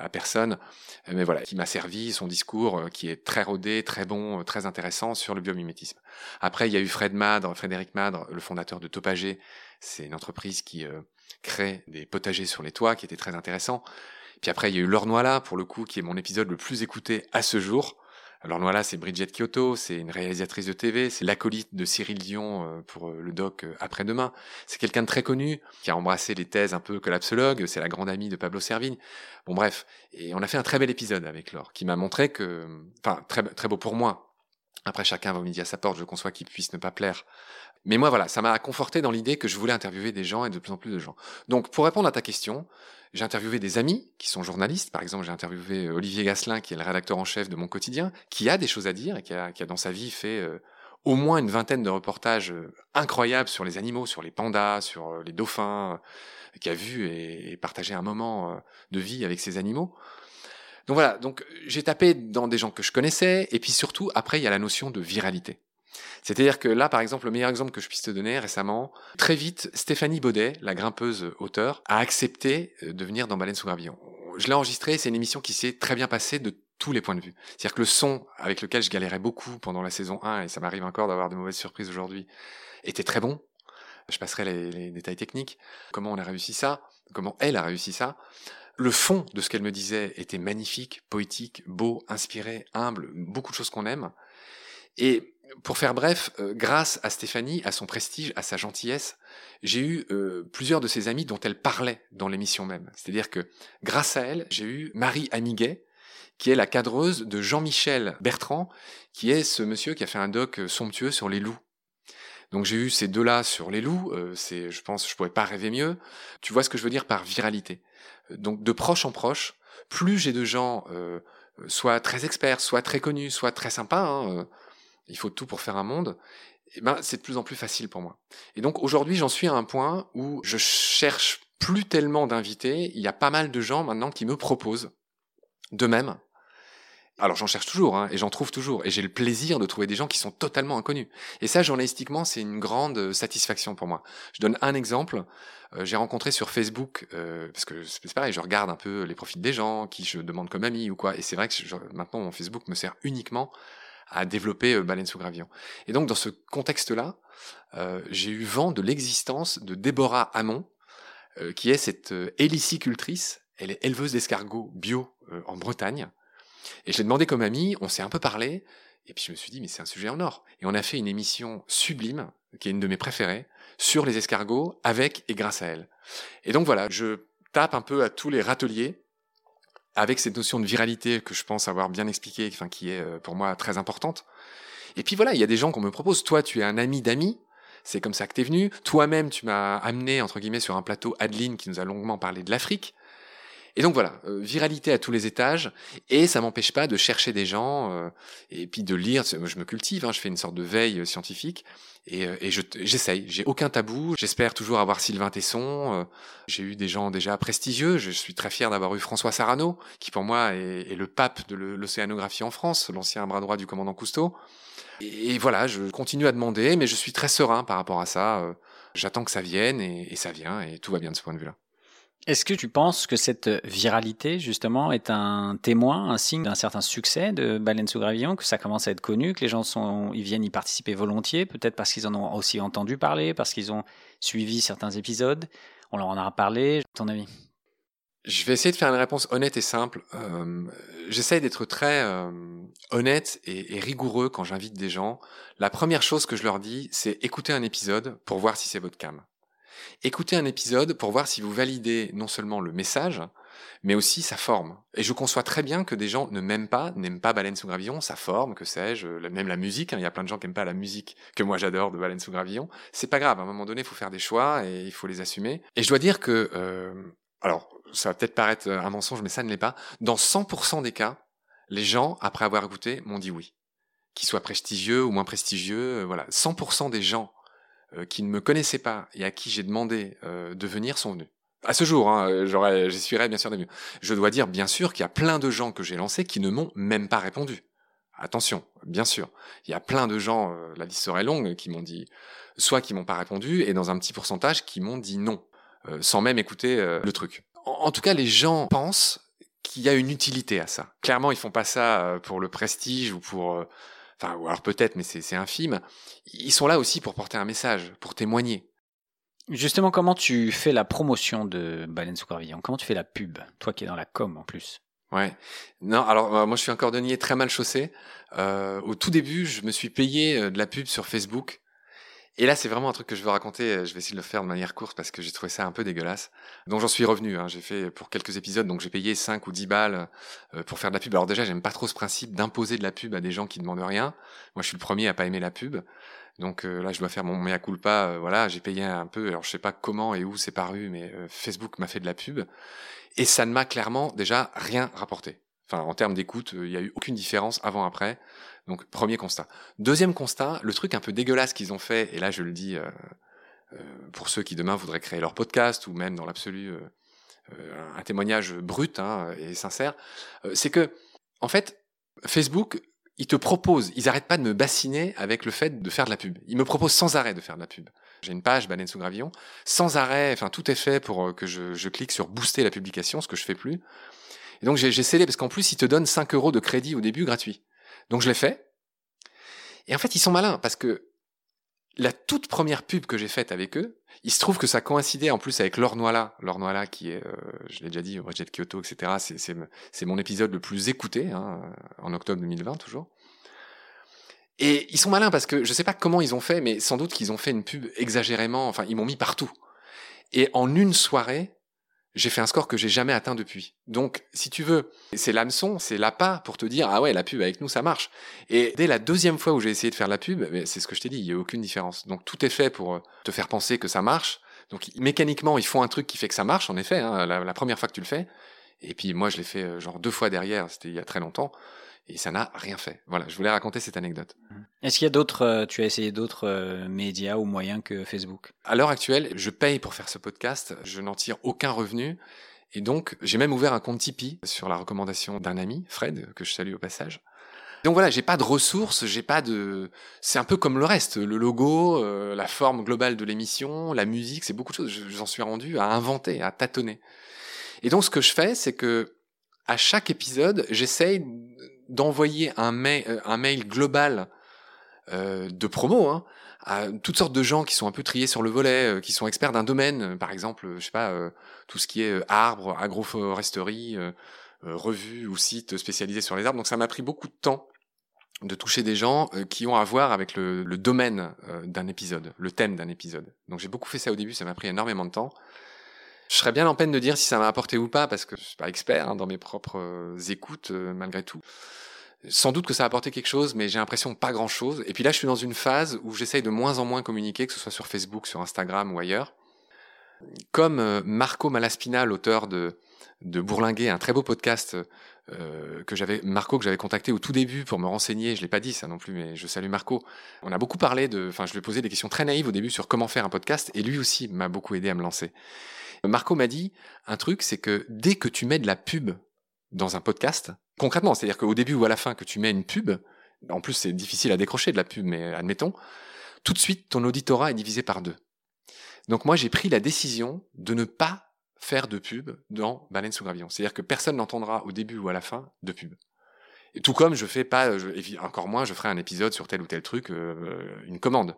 à personne, mais voilà, qui m'a servi son discours euh, qui est très rodé, très bon, euh, très intéressant sur le biomimétisme. Après, il y a eu Fred Madre, Frédéric Madre, le fondateur de Topager. C'est une entreprise qui euh, crée des potagers sur les toits, qui était très intéressant. Puis après, il y a eu Laure Noila, pour le coup, qui est mon épisode le plus écouté à ce jour. Alors voilà, c'est Bridget Kyoto, c'est une réalisatrice de TV, c'est l'acolyte de Cyril Dion euh, pour euh, le doc euh, Après-demain. C'est quelqu'un de très connu, qui a embrassé les thèses un peu collapsologues, c'est la grande amie de Pablo Servigne. Bon bref, et on a fait un très bel épisode avec Laure, qui m'a montré que, enfin très, très beau pour moi. Après chacun va au midi à sa porte, je conçois qu'il puisse ne pas plaire. Mais moi voilà, ça m'a conforté dans l'idée que je voulais interviewer des gens et de plus en plus de gens. Donc pour répondre à ta question, j'ai interviewé des amis qui sont journalistes. Par exemple, j'ai interviewé euh, Olivier Gasselin, qui est le rédacteur en chef de Mon Quotidien, qui a des choses à dire et qui a, qui a dans sa vie fait euh, au moins une vingtaine de reportages euh, incroyables sur les animaux, sur les pandas, sur les dauphins, qui a vu et, et, partagé un moment de vie avec ces animaux. Donc voilà, donc j'ai tapé dans des gens que je connaissais, et puis surtout, après, il y a la notion de viralité. C'est-à-dire que là, par exemple, le meilleur exemple que je puisse te donner récemment, très vite, Stéphanie Baudet, la grimpeuse auteur, a accepté euh, de venir dans Baleine sous gravillon. je l'ai enregistré, c'est une émission qui s'est très bien passée de tous les points de vue. C'est-à-dire que le son avec lequel je galérais beaucoup pendant la saison 1, et ça m'arrive encore d'avoir de mauvaises surprises aujourd'hui, était très bon. Je passerai les, les, détails techniques. Comment on a réussi ça? Comment elle a réussi ça? Le fond de ce qu'elle me disait était magnifique, poétique, beau, inspiré, humble, beaucoup de choses qu'on aime. Et pour faire bref, euh, grâce à Stéphanie, à son prestige, à sa gentillesse, j'ai eu euh, plusieurs de ses amis dont elle parlait dans l'émission même. C'est-à-dire que grâce à elle, j'ai eu Marie Amiguet, qui est la cadreuse de Jean-Michel Bertrand, qui est ce monsieur qui a fait un doc euh, somptueux sur les loups. Donc j'ai eu ces deux-là sur les loups, c'est, je pense, je pourrais pas rêver mieux. Tu vois ce que je veux dire par viralité. Donc de proche en proche, plus j'ai de gens, soit très experts, soit très connus, soit très sympas, hein, il faut tout pour faire un monde, eh ben, c'est de plus en plus facile pour moi. Et donc aujourd'hui, j'en suis à un point où je cherche plus tellement d'invités. Il y a pas mal de gens maintenant qui me proposent de même. Alors j'en cherche toujours, hein, et j'en trouve toujours, et j'ai le plaisir de trouver des gens qui sont totalement inconnus. Et ça, journalistiquement, c'est une grande satisfaction pour moi. Je donne un exemple. Euh, j'ai rencontré sur Facebook, euh, parce que c'est pareil, je regarde un peu les profils des gens, qui je demande comme amis ou quoi, et c'est vrai que maintenant mon Facebook me sert uniquement à développer euh, Baleine sous gravillon. Et donc dans ce contexte-là, euh, j'ai eu vent de l'existence de Déborah Hamon, euh, qui est cette hélicicultrice, elle est éleveuse d'escargots bio en Bretagne. Et je l'ai demandé comme amie, on s'est un peu parlé, et puis je me suis dit, mais c'est un sujet en or. Et on a fait une émission sublime, qui est une de mes préférées, sur les escargots, avec et grâce à elle. Et donc voilà, je tape un peu à tous les râteliers avec cette notion de viralité que je pense avoir bien expliqué, enfin qui est euh, pour moi très importante. Et puis voilà, il y a des gens qu'on me propose. Toi, tu es un ami d'amis. C'est comme ça que tu es venu. Toi-même, tu m'as amené, entre guillemets, sur un plateau Adeline qui nous a longuement parlé de l'Afrique. Et donc voilà, euh, viralité à tous les étages, et ça m'empêche pas de chercher des gens, euh, et puis de lire, je me cultive, hein, je fais une sorte de veille scientifique, et, euh, et j'essaye, j'ai aucun tabou, j'espère toujours avoir Sylvain Tesson, j'ai eu des gens déjà prestigieux, je suis très fier d'avoir eu François Sarano, qui pour moi est, est le pape de l'océanographie en France, l'ancien bras droit du commandant Cousteau. Et, voilà, je continue à demander, mais je suis très serein par rapport à ça, j'attends que ça vienne, et, et ça vient, et tout va bien de ce point de vue-là.
Est-ce que tu penses que cette viralité, justement, est un témoin, un signe d'un certain succès de Baleine sous gravillon, que ça commence à être connu, que les gens sont, ils viennent y participer volontiers, peut-être parce qu'ils en ont aussi entendu parler, parce qu'ils ont suivi certains épisodes? On leur en a parlé, ton avis?
Je vais essayer de faire une réponse honnête et simple. Euh, J'essaie d'être très euh, honnête et, et, rigoureux quand j'invite des gens. La première chose que je leur dis, c'est écouter un épisode pour voir si c'est votre cam. Écoutez un épisode pour voir si vous validez non seulement le message, mais aussi sa forme. Et je conçois très bien que des gens ne m'aiment pas, n'aiment pas Baleine sous gravillon, sa forme, que sais-je, même la musique. Hein. Il y a plein de gens qui n'aiment pas la musique que moi j'adore de Baleine sous gravillon. C'est pas grave. À un moment donné, il faut faire des choix et il faut les assumer. Et je dois dire que, euh, alors, ça va peut-être paraître un mensonge, mais ça ne l'est pas. Dans 100% des cas, les gens, après avoir écouté, m'ont dit oui. Qu'ils soient prestigieux ou moins prestigieux, euh, voilà. 100% des gens euh, qui ne me connaissaient pas et à qui j'ai demandé euh, de venir sont venus. À ce jour, hein, j'essuierais bien sûr des. Je dois dire bien sûr qu'il y a plein de gens que j'ai lancés qui ne m'ont même pas répondu. Attention, bien sûr. Il y a plein de gens, euh, la liste serait longue, qui m'ont dit, soit qui m'ont pas répondu, et dans un petit pourcentage qui m'ont dit non, sans même écouter le truc. En, tout cas, les gens pensent qu'il y a une utilité à ça. Clairement, ils font pas ça pour le prestige ou pour enfin, ou alors peut-être, mais c'est infime, ils sont là aussi pour porter un message, pour témoigner.
Justement, comment tu fais la promotion de Baleine sous Gravillon Comment tu fais la pub Toi qui es dans la com en plus?
Ouais. Non, alors euh, moi je suis un cordonnier très mal chaussé. Euh, au tout début, je me suis payé euh, de la pub sur Facebook et là, c'est vraiment un truc que je veux raconter. Euh, je vais essayer de le faire de manière courte parce que j'ai trouvé ça un peu dégueulasse. Donc j'en suis revenu. Hein. J'ai fait pour quelques épisodes, donc j'ai payé 5 ou 10 balles euh, pour faire de la pub. Alors déjà, j'aime pas trop ce principe d'imposer de la pub à des gens qui demandent rien. Moi, je suis le premier à pas aimer la pub. Donc euh, là, je dois faire mon mea culpa. voilà, j'ai payé un peu. Alors je sais pas comment et où c'est paru, mais Facebook m'a fait de la pub et ça ne m'a clairement déjà rien rapporté. Enfin, en termes d'écoute, il n'y a eu aucune différence avant-après. Donc premier constat. Deuxième constat, le truc un peu dégueulasse qu'ils ont fait, et là je le dis euh, euh, pour ceux qui demain voudraient créer leur podcast ou même dans l'absolu euh, un témoignage brut hein, et sincère, c'est que en fait Facebook ils te proposent, ils arrêtent pas de me bassiner avec le fait de faire de la pub. Ils me proposent sans arrêt de faire de la pub. J'ai une page Baleine sous gravillon, sans arrêt, enfin tout est fait pour que je, je clique sur booster la publication, ce que je fais plus. Et donc j'ai cédé parce qu'en plus ils te donnent 5 euros de crédit au début gratuit. Donc je l'ai fait. Et en fait ils sont malins parce que la toute première pub que j'ai faite avec eux, il se trouve que ça coïncidait en plus avec. Laure Noila qui est, euh, je l'ai déjà dit, de Kyoto, etc. C'est mon épisode le plus écouté, hein, en octobre 2020 toujours. Et ils sont malins parce que je sais pas comment ils ont fait, mais sans doute qu'ils ont fait une pub exagérément, enfin ils m'ont mis partout. Et en une soirée, j'ai fait un score que j'ai jamais atteint depuis. Donc, si tu veux, c'est l'hameçon, c'est l'appât pour te dire, ah ouais, la pub avec nous, ça marche. Et dès la deuxième fois où j'ai essayé de faire la pub, c'est ce que je t'ai dit, il n'y a aucune différence. Donc, tout est fait pour euh, te faire penser que ça marche. Donc, mécaniquement, ils font un truc qui fait que ça marche, en effet, hein, la, première fois que tu le fais. Et puis, moi, je l'ai fait euh, genre deux fois derrière, c'était il y a très longtemps et ça n'a rien fait. Voilà, je voulais raconter cette anecdote.
Mmh. Est-ce qu'il y a d'autres, euh, tu as essayé d'autres euh, médias ou moyens que Facebook?
À l'heure actuelle, je paye pour faire ce podcast, je n'en tire aucun revenu. Et donc, j'ai même ouvert un compte Tipeee sur la recommandation d'un ami, Fred, que je salue au passage. Donc voilà, j'ai pas de ressources, j'ai pas de. C'est un peu comme le reste, le logo, euh, la forme globale de l'émission, la musique, c'est beaucoup de choses. J'en suis rendu à inventer, à tâtonner. Et donc ce que je fais, c'est que à chaque épisode, j'essaye d'envoyer un, mail, euh, un mail global euh, de promo hein, à toutes sortes de gens qui sont un peu triés sur le volet, euh, qui sont experts d'un domaine, par exemple, je sais pas, tout ce qui est arbre, agroforesterie, revue ou site spécialisé sur les arbres. Donc ça m'a pris beaucoup de temps de toucher des gens qui ont à voir avec le, le domaine d'un épisode, le thème d'un épisode. Donc j'ai beaucoup fait ça au début, ça m'a pris énormément de temps. Je serais bien en peine de dire si ça m'a apporté ou pas, parce que je suis pas expert hein, dans mes propres euh, écoutes, euh, malgré tout. Sans doute que ça a apporté quelque chose, mais j'ai l'impression pas grand-chose. Et puis là, je suis dans une phase où j'essaye de moins en moins communiquer, que ce soit sur Facebook, sur Instagram ou ailleurs. Comme euh, Marco Malaspina, l'auteur de, de Bourlinguer, un très beau podcast que j'avais Marco que j'avais contacté au tout début pour me renseigner. Je l'ai pas dit ça non plus, mais je salue Marco. On a beaucoup parlé de, enfin, je lui ai posé des questions très naïves au début sur comment faire un podcast, et lui aussi m'a beaucoup aidé à me lancer. Marco m'a dit un truc, c'est que dès que tu mets de la pub dans un podcast, concrètement, c'est-à-dire qu'au début ou à la fin que tu mets une pub, en plus c'est difficile à décrocher de la pub, mais admettons, tout de suite ton auditorat est divisé par deux. Donc moi j'ai pris la décision de ne pas faire de pub dans Baleine sous gravillon. C'est-à-dire que personne n'entendra au début ou à la fin de pub. Et tout comme je fais pas, encore moins, je ferai un épisode sur tel ou tel truc, euh, une commande.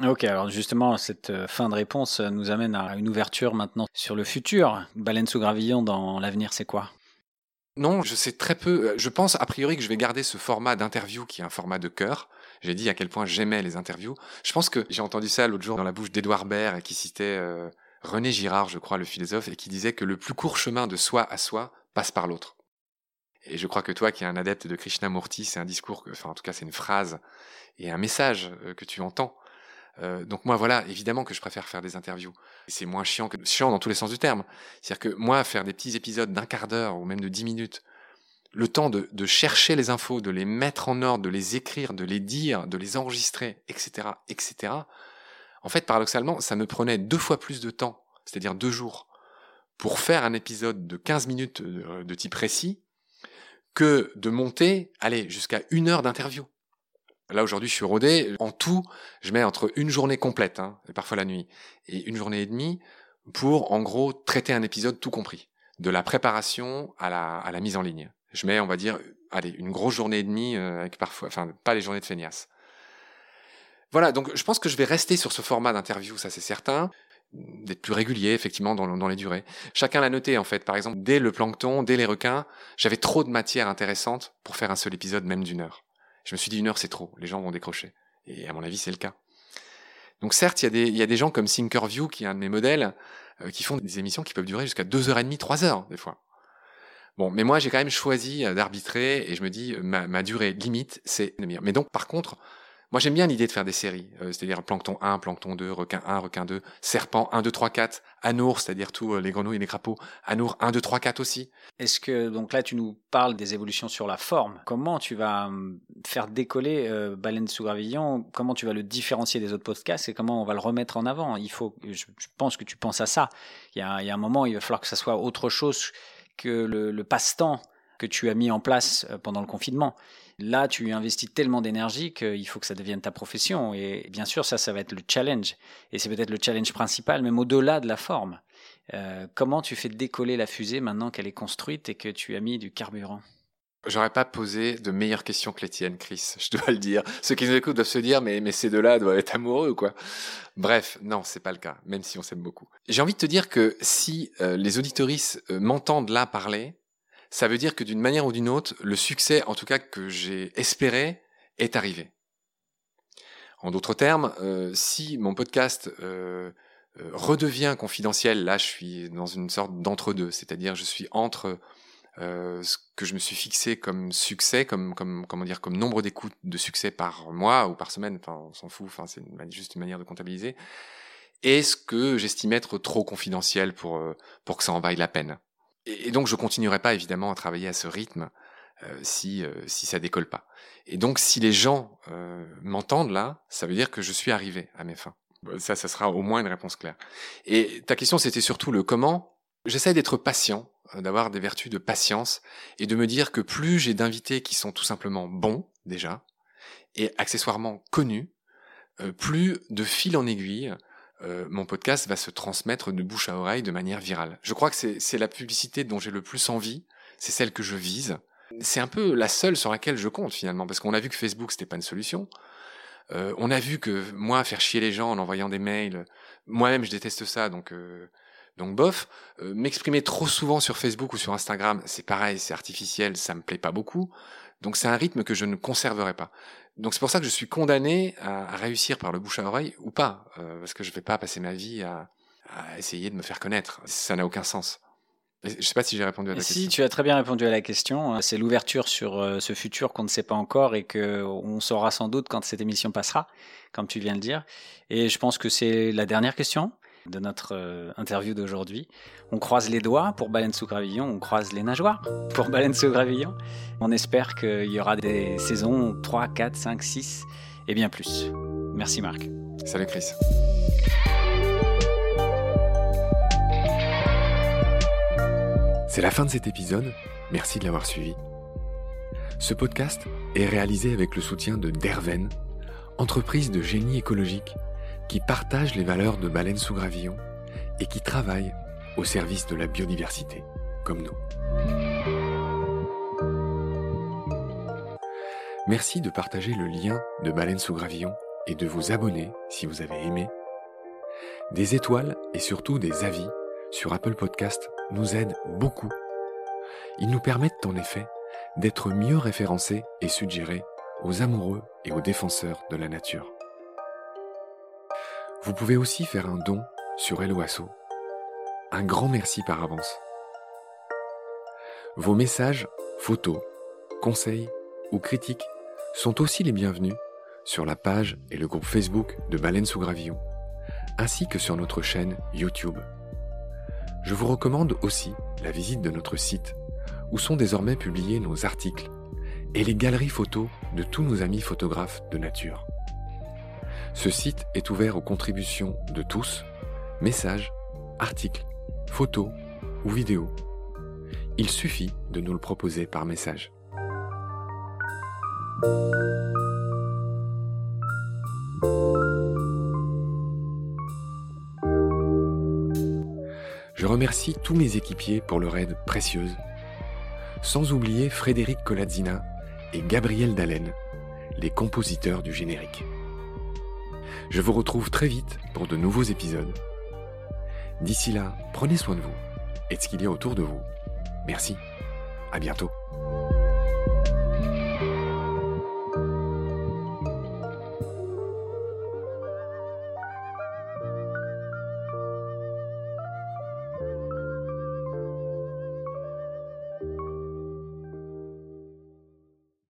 Ok, alors justement, cette euh, fin de réponse euh, nous amène à une ouverture maintenant sur le futur. Baleine sous gravillon dans l'avenir, c'est quoi?
Non, je sais très peu. Euh, je pense a priori que je vais garder ce format d'interview qui est un format de cœur. J'ai dit à quel point j'aimais les interviews. Je pense que j'ai entendu ça l'autre jour dans la bouche d'Edouard Baird qui citait René Girard, je crois, le philosophe, et qui disait que le plus court chemin de soi à soi passe par l'autre. Et je crois que toi, qui es un adepte de Krishnamurti, c'est un discours, enfin en tout cas c'est une phrase et un message que tu entends euh, donc moi voilà, évidemment que je préfère faire des interviews. C'est moins chiant que chiant dans tous les sens du terme. C'est-à-dire que moi faire des petits épisodes d'un quart d'heure ou même de dix minutes, le temps de, chercher les infos, de les mettre en ordre, de les écrire, de les dire, de les enregistrer, etc., etc. En fait, paradoxalement, ça me prenait deux fois plus de temps, c'est-à-dire deux jours, pour faire un épisode de 15 minutes de, de type précis, que de monter, allez, jusqu'à une heure d'interview. Là aujourd'hui, je suis rodé. En tout, je mets entre une journée complète, hein, parfois la nuit, et une journée et demie pour, en gros, traiter un épisode tout compris, de la préparation à la, à la mise en ligne. Je mets, on va dire, allez, une grosse journée et demie euh, avec parfois, enfin, pas les journées de feignasse. Voilà, donc je pense que je vais rester sur ce format d'interview, ça c'est certain, d'être plus régulier effectivement dans, dans les durées. Chacun l'a noté en fait. Par exemple, dès le plancton, dès les requins, j'avais trop de matière intéressante pour faire un seul épisode, même d'une heure. Je me suis dit une heure c'est trop, les gens vont décrocher. Et à mon avis c'est le cas. Donc certes, il y, a des, gens comme Thinkerview, qui est un de mes modèles, euh, qui font des émissions qui peuvent durer jusqu'à deux heures et demie, trois heures des fois. Bon, mais moi j'ai quand même choisi euh, d'arbitrer et je me dis ma, ma durée limite c'est une demi-heure. Mais donc par contre, moi, j'aime bien l'idée de faire des séries, euh, c'est-à-dire plancton 1, plancton 2, requin 1, requin 2, serpent 1, 2, 3, 4, anours, c'est-à-dire tous euh, les grenouilles et les crapauds, anours 1, 2, 3, 4 aussi.
Est-ce que, donc là, tu nous parles des évolutions sur la forme. Comment tu vas hum, faire décoller euh, Baleine sous gravillon? Comment tu vas le différencier des autres podcasts et comment on va le remettre en avant? Il faut, je, pense que tu penses à ça. Il y, a, il y a un moment, il va falloir que ça soit autre chose que le, le passe-temps que tu as mis en place pendant le confinement. Là, tu investis tellement d'énergie qu'il faut que ça devienne ta profession. Et bien sûr, ça, ça va être le challenge. Et c'est peut-être le challenge principal, même au-delà de la forme. Euh, comment tu fais décoller la fusée maintenant qu'elle est construite et que tu as mis du carburant?
J'aurais pas posé de meilleures questions que les tiennes, Chris. Je dois le dire. Ceux qui nous écoutent doivent se dire, mais, ces deux-là doivent être amoureux, quoi? Bref, non, c'est pas le cas, même si on s'aime beaucoup. J'ai envie de te dire que si euh, les auditoristes euh, m'entendent là parler, ça veut dire que d'une manière ou d'une autre, le succès, en tout cas que j'ai espéré, est arrivé. En d'autres termes, euh, si mon podcast redevient confidentiel, là je suis dans une sorte d'entre-deux, c'est-à-dire je suis entre euh, ce que je me suis fixé comme succès, comme, comme comment dire, comme nombre d'écoutes de succès par mois ou par semaine, enfin on s'en fout, enfin c'est juste une manière de comptabiliser, et ce que j'estime être trop confidentiel pour euh, pour que ça en vaille la peine. Et, donc je continuerai pas évidemment à travailler à ce rythme euh, si euh, si ça décolle pas. Et donc si les gens m'entendent là, ça veut dire que je suis arrivé à mes fins. Ça, ça sera au moins une réponse claire. Et ta question, c'était surtout le comment. J'essaie d'être patient euh, d'avoir des vertus de patience et de me dire que plus j'ai d'invités qui sont tout simplement bons déjà et accessoirement connus, euh, plus de fil en aiguille, euh, mon podcast va se transmettre de bouche à oreille de manière virale. Je crois que c'est la publicité dont j'ai le plus envie, c'est celle que je vise. C'est un peu la seule sur laquelle je compte finalement, parce qu'on a vu que Facebook c'était pas une solution. on a vu que moi faire chier les gens en envoyant des mails, moi-même je déteste ça, donc donc bof, euh, m'exprimer trop souvent sur Facebook ou sur Instagram, c'est pareil, c'est artificiel, ça me plaît pas beaucoup. Donc c'est un rythme que je ne conserverai pas. Donc c'est pour ça que je suis condamné à, réussir par le bouche à oreille ou pas, euh, parce que je vais pas passer ma vie à, essayer de me faire connaître. Ça n'a aucun sens. Je sais pas si j'ai répondu à la question.
Si, tu as très bien répondu à la question. C'est l'ouverture sur euh, ce futur qu'on ne sait pas encore et que on saura sans doute quand cette émission passera, comme tu viens de le dire. Et je pense que c'est la dernière question de notre euh, interview d'aujourd'hui. On croise les doigts pour Baleine sous gravillon, on croise les nageoires pour Baleine sous gravillon. On espère qu'il y aura des saisons 3, 4, 5, 6 et bien plus. Merci Marc.
Salut Chris. C'est la fin de cet épisode. Merci de l'avoir suivi. Ce podcast est réalisé avec le soutien de Derven, entreprise de génie écologique qui partagent les valeurs de Baleine sous Gravillon et qui travaillent au service de la biodiversité, comme nous. Merci de partager le lien de Baleine sous Gravillon et de vous abonner si vous avez aimé. Des étoiles et surtout des avis sur Apple Podcast nous aident beaucoup. Ils nous permettent en effet d'être mieux référencés et suggérés aux amoureux et aux défenseurs de la nature. Vous pouvez aussi faire un don sur Helloasso. Un grand merci par avance. Vos messages, photos, conseils ou critiques sont aussi les bienvenus sur la page et le groupe Facebook de Baleine sous Gravillon, ainsi que sur notre chaîne YouTube. Je vous recommande aussi la visite de notre site, où sont désormais publiés nos articles et les galeries photos de tous nos amis photographes de nature. Ce site est ouvert aux contributions de tous, messages, articles, photos ou vidéos. Il suffit de nous le proposer par message. Je remercie tous mes équipiers pour leur aide précieuse, sans oublier Frédéric Colazzina et Gabriel Dallen, les compositeurs du générique. Je vous retrouve très vite pour de nouveaux épisodes. D'ici là, prenez soin de vous et de ce qu'il y a autour de vous. Merci. À bientôt.